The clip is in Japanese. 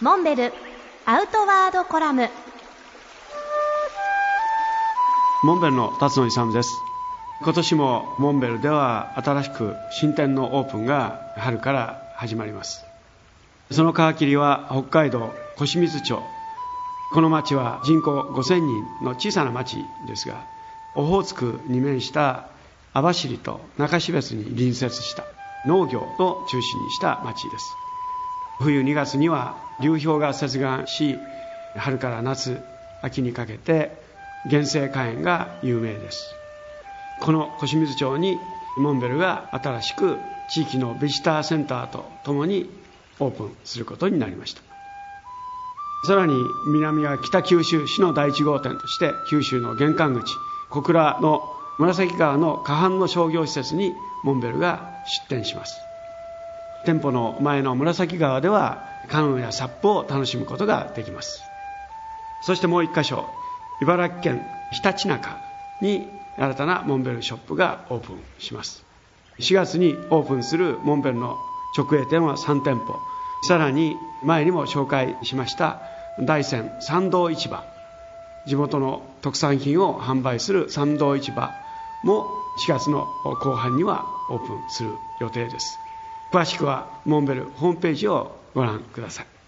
モンベルアウトワードコラム。モンベルの辰野勇です。今年もモンベルでは新しく新店のオープンが春から始まります。その皮切りは北海道小清水町。この町は人口5000人の小さな町ですがオホーツクに面した網走と中標津に隣接した農業を中心にした町です。冬2月には流氷が接岸し春から夏秋にかけて原生花園が有名です。この小清水町にモンベルが新しく地域のビジターセンターとともにオープンすることになりました。さらに南は北九州市の第1号店として九州の玄関口小倉の紫川の河畔の商業施設にモンベルが出店します。店舗の前の紫川ではカヌーやサップを楽しむことができます。そしてもう一箇所茨城県ひたちなかに新たなモンベルショップがオープンします。4月にオープンするモンベルの直営店は3店舗。さらに前にも紹介しました大山参道市場。地元の特産品を販売する参道市場も4月の後半にはオープンする予定です。詳しくはモンベルホームページをご覧ください。